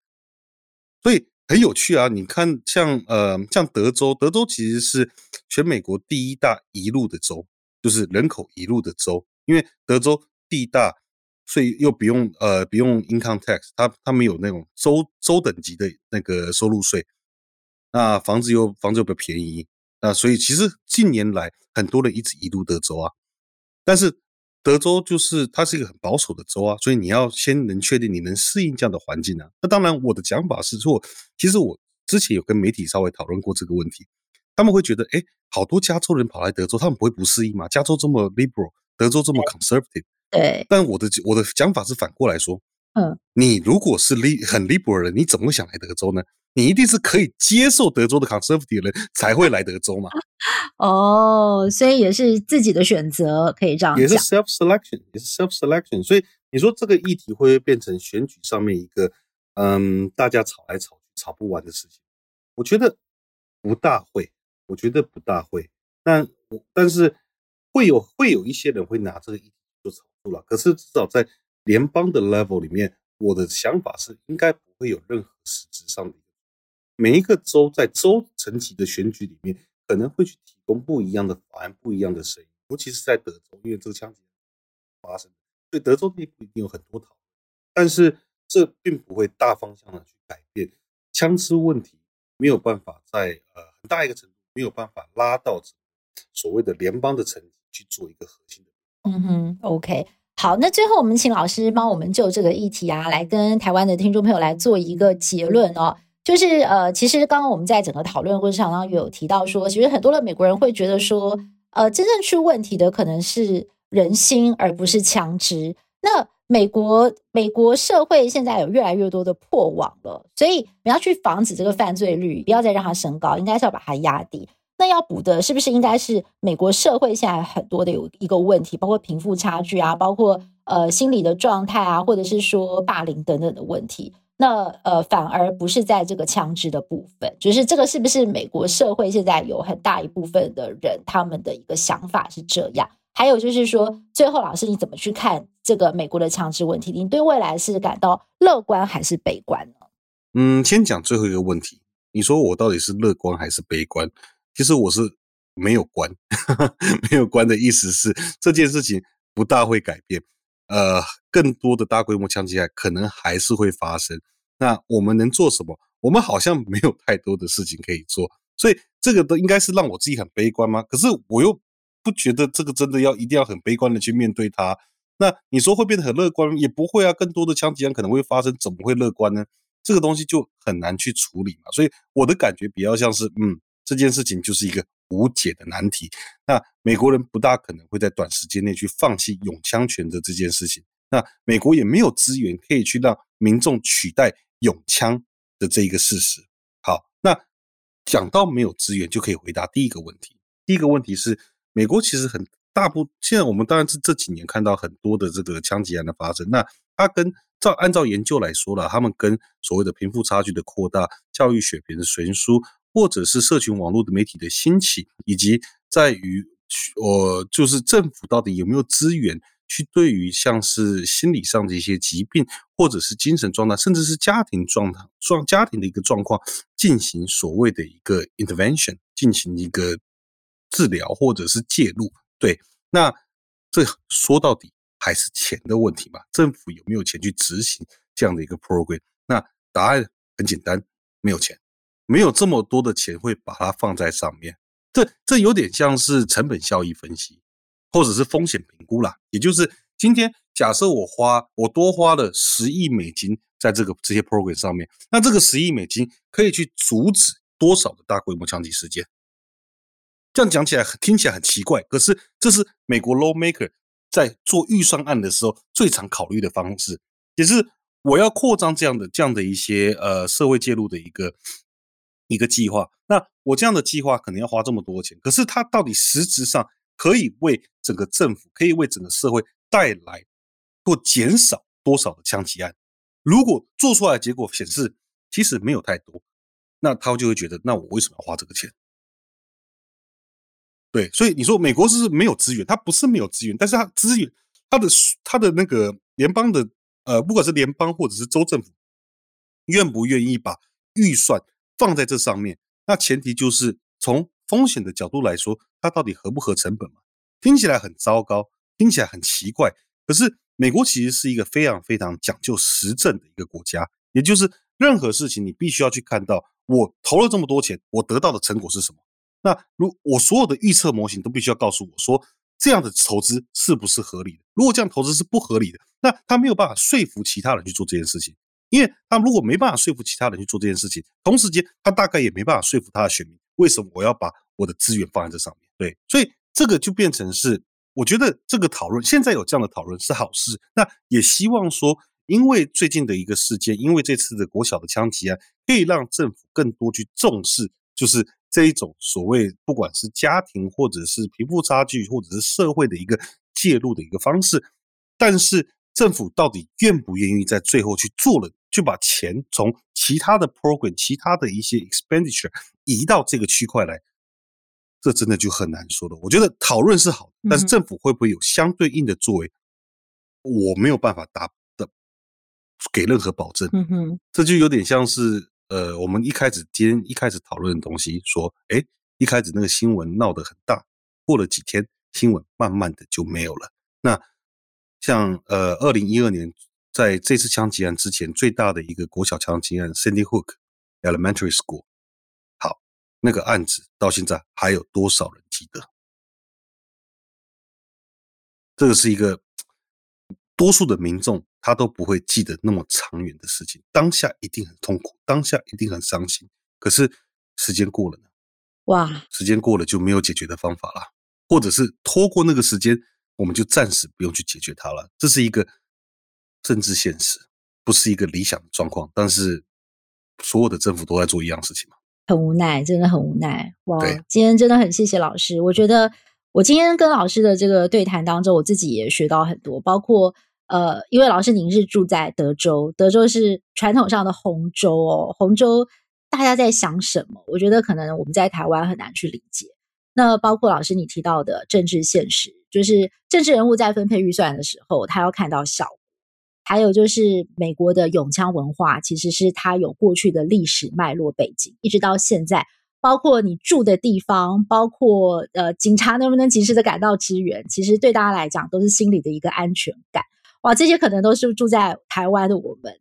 S2: 所以。很有趣啊！你看像，呃，像德州，德州其实是全美国第一大移入的州，就是人口移入的州。因为德州地大，所以又不用呃不用 income tax，它它没有那种州州等级的那个收入税。那房子又房子又比较便宜，那所以其实近年来很多人一直移入德州啊，但是。德州就是它是一个很保守的州啊，所以你要先能确定你能适应这样的环境啊。那当然，我的讲法是说，其实我之前有跟媒体稍微讨论过这个问题，他们会觉得，哎，好多加州人跑来德州，他们不会不适应吗？加州这么 liberal，德州这么 conservative，
S1: 对。
S2: 但我的我的讲法是反过来说，嗯，你如果是 li 很 liberal 的人，你怎么会想来德州呢？你一定是可以接受德州的 conservative 的人才会来德州嘛？
S1: 哦，所以也是自己的选择，可以这样讲。
S2: 也是 self selection，也是 self selection。所以你说这个议题会不会变成选举上面一个嗯，大家吵来吵去吵不完的事情？我觉得不大会，我觉得不大会。但但是会有会有一些人会拿这个议题做炒作了。可是至少在联邦的 level 里面，我的想法是应该不会有任何实质上的。每一个州在州层级的选举里面，可能会去提供不一样的法案、不一样的声音，尤其是在德州，因为这个枪击发生，所以德州内部一定有很多讨论。但是这并不会大方向的去改变枪支问题，没有办法在呃很大一个程度没有办法拉到所谓的联邦的层级去做一个核心的。
S1: 嗯哼，OK，好，那最后我们请老师帮我们就这个议题啊，来跟台湾的听众朋友来做一个结论哦。就是呃，其实刚刚我们在整个讨论过程当中有提到说，其实很多的美国人会觉得说，呃，真正出问题的可能是人心，而不是枪支。那美国美国社会现在有越来越多的破网了，所以你要去防止这个犯罪率，不要再让它升高，应该是要把它压低。那要补的是不是应该是美国社会现在很多的有一个问题，包括贫富差距啊，包括呃心理的状态啊，或者是说霸凌等等的问题。那呃，反而不是在这个枪支的部分，就是这个是不是美国社会现在有很大一部分的人，他们的一个想法是这样？还有就是说，最后老师你怎么去看这个美国的枪支问题？你对未来是感到乐观还是悲观呢？
S2: 嗯，先讲最后一个问题，你说我到底是乐观还是悲观？其实我是没有关，没有关的意思是这件事情不大会改变。呃，更多的大规模枪击案可能还是会发生。那我们能做什么？我们好像没有太多的事情可以做，所以这个都应该是让我自己很悲观吗？可是我又不觉得这个真的要一定要很悲观的去面对它。那你说会变得很乐观，也不会啊。更多的枪击案可能会发生，怎么会乐观呢？这个东西就很难去处理嘛。所以我的感觉比较像是，嗯，这件事情就是一个。无解的难题。那美国人不大可能会在短时间内去放弃拥枪权的这件事情。那美国也没有资源可以去让民众取代拥枪的这一个事实。好，那讲到没有资源，就可以回答第一个问题。第一个问题是，美国其实很大部，现在我们当然是这几年看到很多的这个枪击案的发生。那它跟照按照研究来说了，他们跟所谓的贫富差距的扩大、教育水平的悬殊。或者是社群网络的媒体的兴起，以及在于，呃，就是政府到底有没有资源去对于像是心理上的一些疾病，或者是精神状态，甚至是家庭状态状家庭的一个状况，进行所谓的一个 intervention，进行一个治疗或者是介入。对，那这说到底还是钱的问题嘛？政府有没有钱去执行这样的一个 program？那答案很简单，没有钱，没有这么多的钱会把它放在上面。这这有点像是成本效益分析，或者是风险评估啦。也就是今天假设我花我多花了十亿美金在这个这些 program 上面，那这个十亿美金可以去阻止多少的大规模枪击事件？这样讲起来听起来很奇怪，可是这是美国 lawmaker 在做预算案的时候最常考虑的方式，也是我要扩张这样的这样的一些呃社会介入的一个。一个计划，那我这样的计划可能要花这么多钱，可是它到底实质上可以为整个政府，可以为整个社会带来或减少多少的枪击案？如果做出来的结果显示其实没有太多，那他就会觉得，那我为什么要花这个钱？对，所以你说美国是没有资源，它不是没有资源，但是它资源，它的它的那个联邦的呃，不管是联邦或者是州政府，愿不愿意把预算？放在这上面，那前提就是从风险的角度来说，它到底合不合成本嘛？听起来很糟糕，听起来很奇怪。可是美国其实是一个非常非常讲究实证的一个国家，也就是任何事情你必须要去看到，我投了这么多钱，我得到的成果是什么？那如我所有的预测模型都必须要告诉我说，这样的投资是不是合理的？如果这样投资是不合理的，那他没有办法说服其他人去做这件事情。因为他如果没办法说服其他人去做这件事情，同时间他大概也没办法说服他的选民，为什么我要把我的资源放在这上面？对，所以这个就变成是，我觉得这个讨论现在有这样的讨论是好事。那也希望说，因为最近的一个事件，因为这次的国小的枪击案，可以让政府更多去重视，就是这一种所谓不管是家庭或者是贫富差距，或者是社会的一个介入的一个方式，但是。政府到底愿不愿意在最后去做了，就把钱从其他的 program、其他的一些 expenditure 移到这个区块来，这真的就很难说了。我觉得讨论是好，但是政府会不会有相对应的作为，我没有办法答的给任何保证。嗯哼，这就有点像是呃，我们一开始今天一开始讨论的东西，说，哎，一开始那个新闻闹得很大，过了几天，新闻慢慢的就没有了。那像呃，二零一二年在这次枪击案之前最大的一个国小枪击案，Sandy Hook Elementary School，好，那个案子到现在还有多少人记得？这个是一个多数的民众他都不会记得那么长远的事情，当下一定很痛苦，当下一定很伤心。可是时间过了呢？哇，时间过了就没有解决的方法了，或者是拖过那个时间。我们就暂时不用去解决它了，这是一个政治现实，不是一个理想的状况。但是所有的政府都在做一样事情嘛，
S1: 很无奈，真的很无奈。哇，今天真的很谢谢老师。我觉得我今天跟老师的这个对谈当中，我自己也学到很多，包括呃，因为老师您是住在德州，德州是传统上的红州哦，红州大家在想什么？我觉得可能我们在台湾很难去理解。那包括老师你提到的政治现实。就是政治人物在分配预算的时候，他要看到效果。还有就是美国的永枪文化，其实是它有过去的历史脉络背景，一直到现在，包括你住的地方，包括呃警察能不能及时的赶到支援，其实对大家来讲都是心里的一个安全感。哇，这些可能都是住在台湾的我们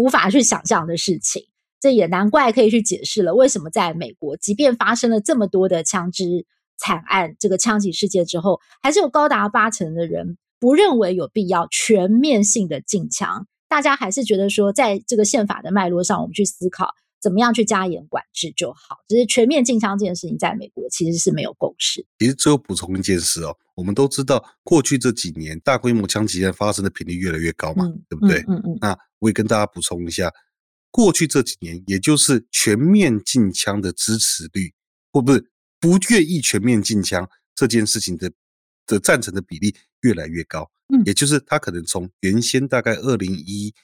S1: 无法去想象的事情。这也难怪可以去解释了，为什么在美国，即便发生了这么多的枪支。惨案这个枪击事件之后，还是有高达八成的人不认为有必要全面性的禁枪。大家还是觉得说，在这个宪法的脉络上，我们去思考怎么样去加严管制就好。只是全面禁枪这件事情，在美国其实是没有共识。
S2: 其实最后补充一件事哦，我们都知道，过去这几年大规模枪击案发生的频率越来越高嘛，嗯、对不对？嗯嗯，嗯。那我也跟大家补充一下，过去这几年，也就是全面禁枪的支持率，或不是？不愿意全面禁枪这件事情的的赞成的比例越来越高，嗯，也就是他可能从原先大概二零一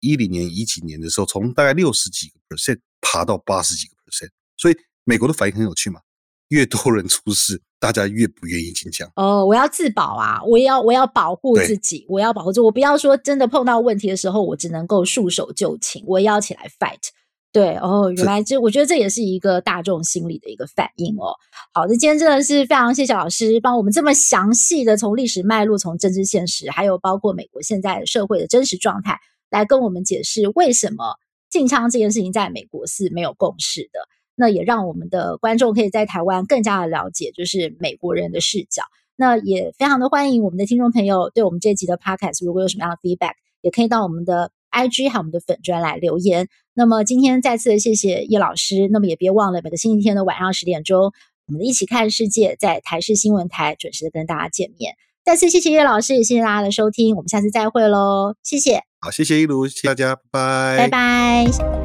S2: 一零年一几年的时候，从大概六十几个 percent 爬到八十几个 percent，所以美国的反应很有趣嘛，越多人出事，大家越不愿意进枪。
S1: 哦，我要自保啊！我要我要保护自己，我要保护住。我不要说真的碰到问题的时候，我只能够束手就擒，我也要起来 fight。对哦，原来这我觉得这也是一个大众心理的一个反应哦。好的，今天真的是非常谢谢老师帮我们这么详细的从历史脉络、从政治现实，还有包括美国现在社会的真实状态，来跟我们解释为什么禁枪这件事情在美国是没有共识的。那也让我们的观众可以在台湾更加的了解，就是美国人的视角。那也非常的欢迎我们的听众朋友对我们这集的 podcast 如果有什么样的 feedback，也可以到我们的。IG 还有我们的粉专来留言。那么今天再次谢谢叶老师。那么也别忘了每个星期天的晚上十点钟，我们的一起看世界在台视新闻台准时的跟大家见面。再次谢谢叶老师，也谢谢大家的收听。我们下次再会喽，谢谢。
S2: 好，谢谢一如，谢谢大家，拜拜，
S1: 拜拜。